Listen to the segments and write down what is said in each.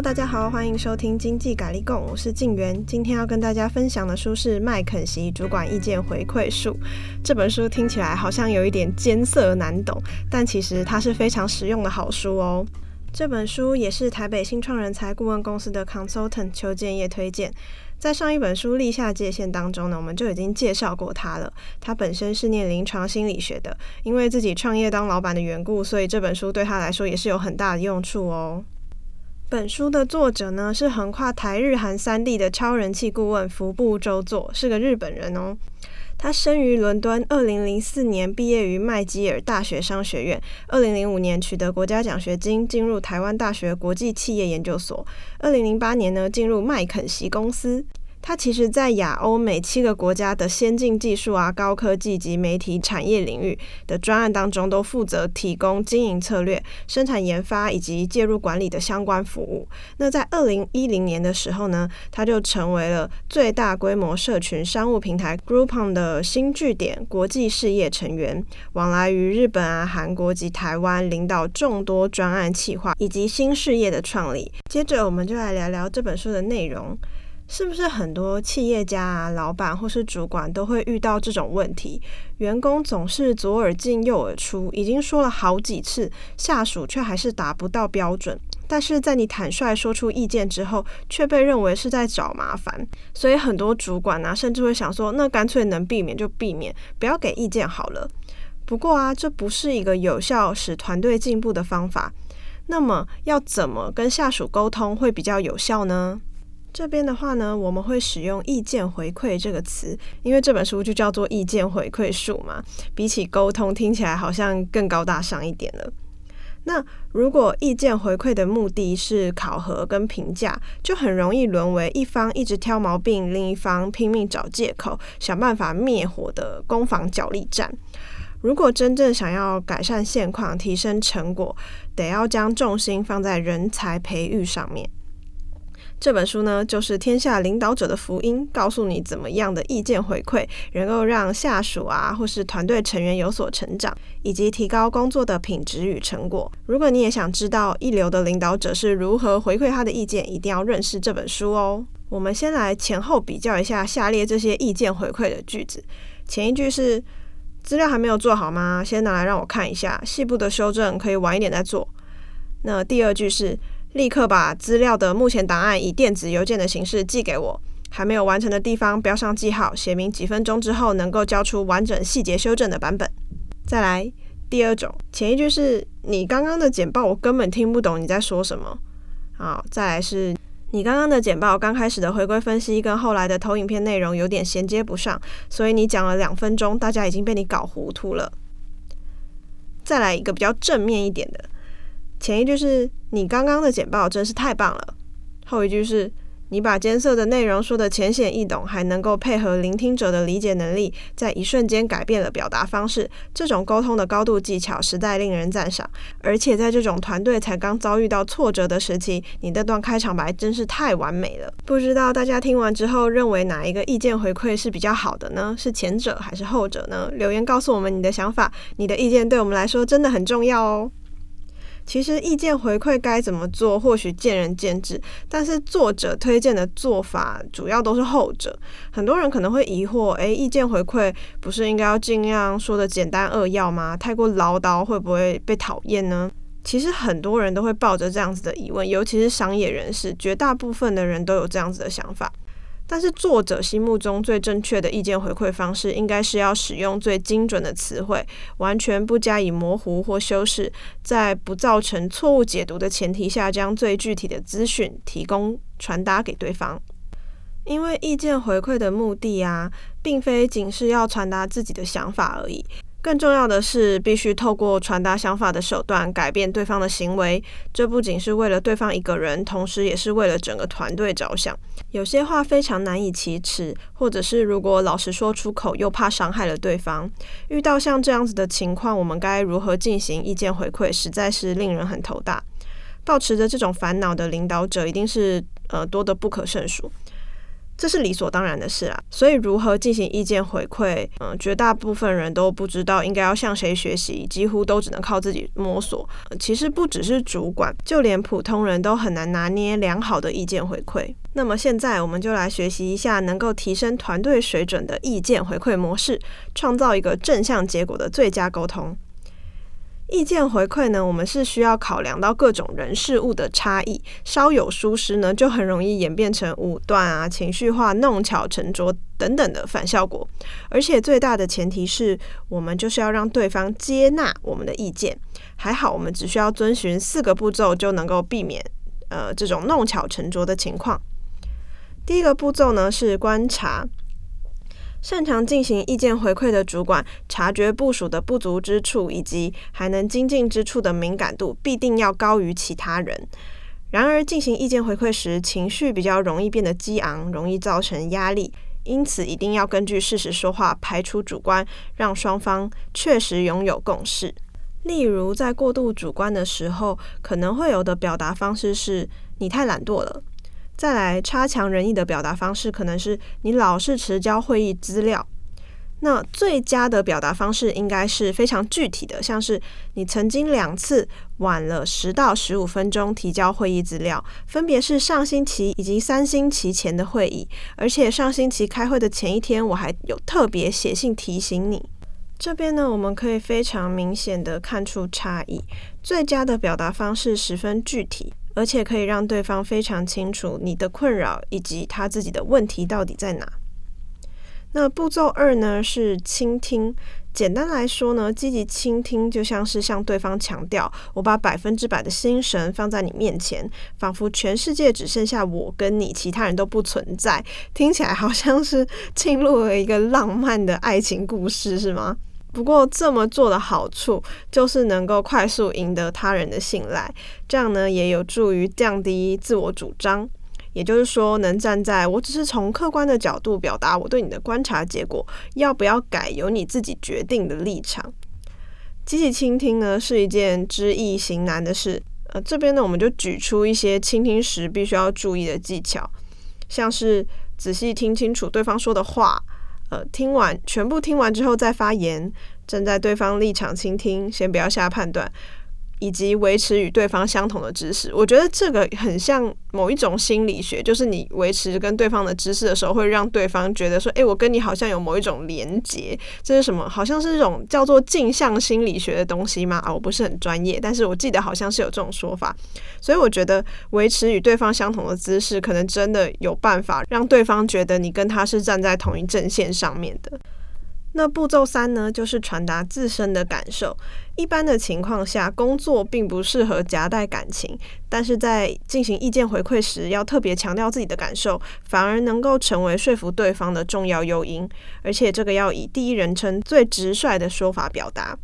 大家好，欢迎收听经济咖哩讲，我是静媛。今天要跟大家分享的书是麦肯锡主管意见回馈术。这本书听起来好像有一点艰涩难懂，但其实它是非常实用的好书哦。这本书也是台北新创人才顾问公司的 consultant 邱建业推荐。在上一本书《立下界限》当中呢，我们就已经介绍过他了。他本身是念临床心理学的，因为自己创业当老板的缘故，所以这本书对他来说也是有很大的用处哦。本书的作者呢，是横跨台日韩三地的超人气顾问服部周作，是个日本人哦。他生于伦敦，二零零四年毕业于麦基尔大学商学院，二零零五年取得国家奖学金，进入台湾大学国际企业研究所，二零零八年呢，进入麦肯锡公司。他其实，在亚欧美七个国家的先进技术啊、高科技及媒体产业领域的专案当中，都负责提供经营策略、生产研发以及介入管理的相关服务。那在二零一零年的时候呢，他就成为了最大规模社群商务平台 Groupon 的新据点国际事业成员，往来于日本啊、韩国及台湾，领导众多专案企划以及新事业的创立。接着，我们就来聊聊这本书的内容。是不是很多企业家啊、老板或是主管都会遇到这种问题？员工总是左耳进右耳出，已经说了好几次，下属却还是达不到标准。但是在你坦率说出意见之后，却被认为是在找麻烦。所以很多主管啊，甚至会想说，那干脆能避免就避免，不要给意见好了。不过啊，这不是一个有效使团队进步的方法。那么要怎么跟下属沟通会比较有效呢？这边的话呢，我们会使用“意见回馈”这个词，因为这本书就叫做“意见回馈术”嘛，比起沟通，听起来好像更高大上一点了。那如果意见回馈的目的是考核跟评价，就很容易沦为一方一直挑毛病，另一方拼命找借口，想办法灭火的攻防角力战。如果真正想要改善现况、提升成果，得要将重心放在人才培育上面。这本书呢，就是天下领导者的福音，告诉你怎么样的意见回馈，能够让下属啊或是团队成员有所成长，以及提高工作的品质与成果。如果你也想知道一流的领导者是如何回馈他的意见，一定要认识这本书哦。我们先来前后比较一下下列这些意见回馈的句子。前一句是资料还没有做好吗？先拿来让我看一下，细部的修正可以晚一点再做。那第二句是。立刻把资料的目前档案以电子邮件的形式寄给我，还没有完成的地方标上记号，写明几分钟之后能够交出完整细节修正的版本。再来第二种，前一句是你刚刚的简报我根本听不懂你在说什么。好，再来是你刚刚的简报刚开始的回归分析跟后来的投影片内容有点衔接不上，所以你讲了两分钟，大家已经被你搞糊涂了。再来一个比较正面一点的。前一句是你刚刚的简报真是太棒了，后一句是你把艰涩的内容说得浅显易懂，还能够配合聆听者的理解能力，在一瞬间改变了表达方式。这种沟通的高度技巧实在令人赞赏。而且在这种团队才刚遭遇到挫折的时期，你这段开场白真是太完美了。不知道大家听完之后认为哪一个意见回馈是比较好的呢？是前者还是后者呢？留言告诉我们你的想法，你的意见对我们来说真的很重要哦。其实意见回馈该怎么做，或许见仁见智。但是作者推荐的做法主要都是后者。很多人可能会疑惑：诶，意见回馈不是应该要尽量说的简单扼要吗？太过唠叨会不会被讨厌呢？其实很多人都会抱着这样子的疑问，尤其是商业人士，绝大部分的人都有这样子的想法。但是作者心目中最正确的意见回馈方式，应该是要使用最精准的词汇，完全不加以模糊或修饰，在不造成错误解读的前提下，将最具体的资讯提供传达给对方。因为意见回馈的目的啊，并非仅是要传达自己的想法而已。更重要的是，必须透过传达想法的手段改变对方的行为。这不仅是为了对方一个人，同时也是为了整个团队着想。有些话非常难以启齿，或者是如果老实说出口，又怕伤害了对方。遇到像这样子的情况，我们该如何进行意见回馈，实在是令人很头大。抱持着这种烦恼的领导者，一定是呃多得不可胜数。这是理所当然的事啊。所以如何进行意见回馈，嗯，绝大部分人都不知道应该要向谁学习，几乎都只能靠自己摸索。其实不只是主管，就连普通人都很难拿捏良好的意见回馈。那么现在我们就来学习一下能够提升团队水准的意见回馈模式，创造一个正向结果的最佳沟通。意见回馈呢，我们是需要考量到各种人事物的差异，稍有疏失呢，就很容易演变成武断啊、情绪化、弄巧成拙等等的反效果。而且最大的前提是我们就是要让对方接纳我们的意见。还好，我们只需要遵循四个步骤就能够避免呃这种弄巧成拙的情况。第一个步骤呢是观察。擅长进行意见回馈的主管，察觉部署的不足之处以及还能精进之处的敏感度，必定要高于其他人。然而，进行意见回馈时，情绪比较容易变得激昂，容易造成压力，因此一定要根据事实说话，排除主观，让双方确实拥有共识。例如，在过度主观的时候，可能会有的表达方式是：“你太懒惰了。”再来，差强人意的表达方式可能是你老是迟交会议资料。那最佳的表达方式应该是非常具体的，像是你曾经两次晚了十到十五分钟提交会议资料，分别是上星期以及三星期前的会议，而且上星期开会的前一天我还有特别写信提醒你。这边呢，我们可以非常明显的看出差异。最佳的表达方式十分具体。而且可以让对方非常清楚你的困扰以及他自己的问题到底在哪。那步骤二呢，是倾听。简单来说呢，积极倾听就像是向对方强调，我把百分之百的心神放在你面前，仿佛全世界只剩下我跟你，其他人都不存在。听起来好像是进入了一个浪漫的爱情故事，是吗？不过这么做的好处就是能够快速赢得他人的信赖，这样呢也有助于降低自我主张。也就是说，能站在我只是从客观的角度表达我对你的观察结果，要不要改由你自己决定的立场。积极倾听呢是一件知易行难的事。呃，这边呢我们就举出一些倾听时必须要注意的技巧，像是仔细听清楚对方说的话。呃，听完全部听完之后再发言，站在对方立场倾听，先不要下判断。以及维持与对方相同的知识，我觉得这个很像某一种心理学，就是你维持跟对方的知识的时候，会让对方觉得说：“诶，我跟你好像有某一种连结。”这是什么？好像是这种叫做镜像心理学的东西吗？啊，我不是很专业，但是我记得好像是有这种说法。所以我觉得维持与对方相同的知识，可能真的有办法让对方觉得你跟他是站在同一阵线上面的。那步骤三呢，就是传达自身的感受。一般的情况下，工作并不适合夹带感情，但是在进行意见回馈时，要特别强调自己的感受，反而能够成为说服对方的重要诱因。而且这个要以第一人称最直率的说法表达。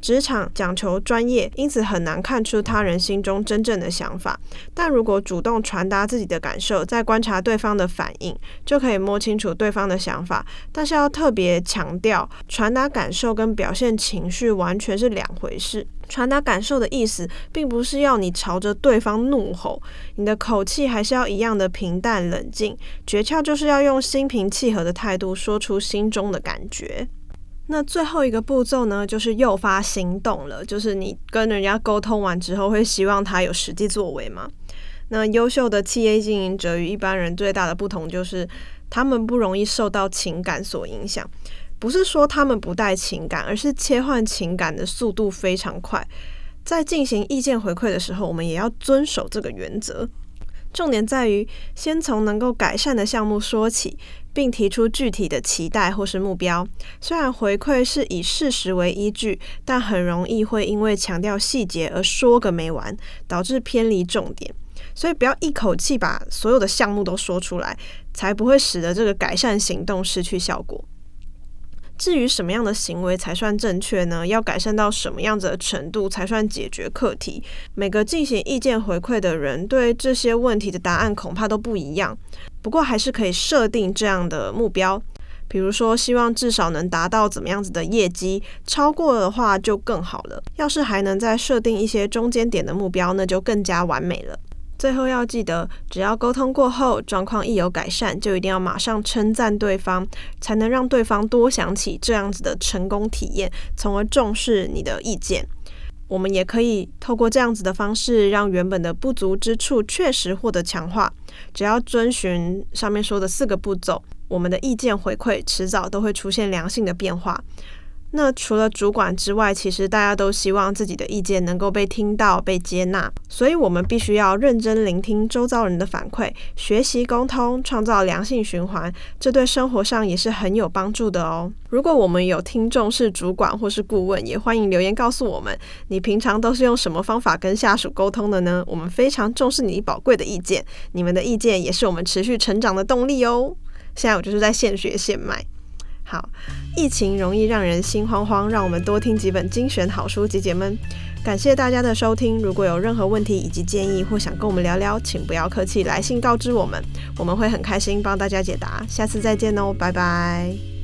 职场讲求专业，因此很难看出他人心中真正的想法。但如果主动传达自己的感受，再观察对方的反应，就可以摸清楚对方的想法。但是要特别强调，传达感受跟表现情绪完全是两回事。传达感受的意思，并不是要你朝着对方怒吼，你的口气还是要一样的平淡冷静。诀窍就是要用心平气和的态度，说出心中的感觉。那最后一个步骤呢，就是诱发行动了。就是你跟人家沟通完之后，会希望他有实际作为吗？那优秀的企业经营者与一般人最大的不同，就是他们不容易受到情感所影响。不是说他们不带情感，而是切换情感的速度非常快。在进行意见回馈的时候，我们也要遵守这个原则。重点在于先从能够改善的项目说起，并提出具体的期待或是目标。虽然回馈是以事实为依据，但很容易会因为强调细节而说个没完，导致偏离重点。所以不要一口气把所有的项目都说出来，才不会使得这个改善行动失去效果。至于什么样的行为才算正确呢？要改善到什么样子的程度才算解决课题？每个进行意见回馈的人对这些问题的答案恐怕都不一样。不过还是可以设定这样的目标，比如说希望至少能达到怎么样子的业绩，超过的话就更好了。要是还能再设定一些中间点的目标，那就更加完美了。最后要记得，只要沟通过后，状况一有改善，就一定要马上称赞对方，才能让对方多想起这样子的成功体验，从而重视你的意见。我们也可以透过这样子的方式，让原本的不足之处确实获得强化。只要遵循上面说的四个步骤，我们的意见回馈迟早都会出现良性的变化。那除了主管之外，其实大家都希望自己的意见能够被听到、被接纳，所以我们必须要认真聆听周遭人的反馈，学习沟通，创造良性循环，这对生活上也是很有帮助的哦。如果我们有听众是主管或是顾问，也欢迎留言告诉我们，你平常都是用什么方法跟下属沟通的呢？我们非常重视你宝贵的意见，你们的意见也是我们持续成长的动力哦。现在我就是在现学现卖。好，疫情容易让人心慌慌，让我们多听几本精选好书，解解闷。感谢大家的收听，如果有任何问题以及建议，或想跟我们聊聊，请不要客气，来信告知我们，我们会很开心帮大家解答。下次再见哦，拜拜。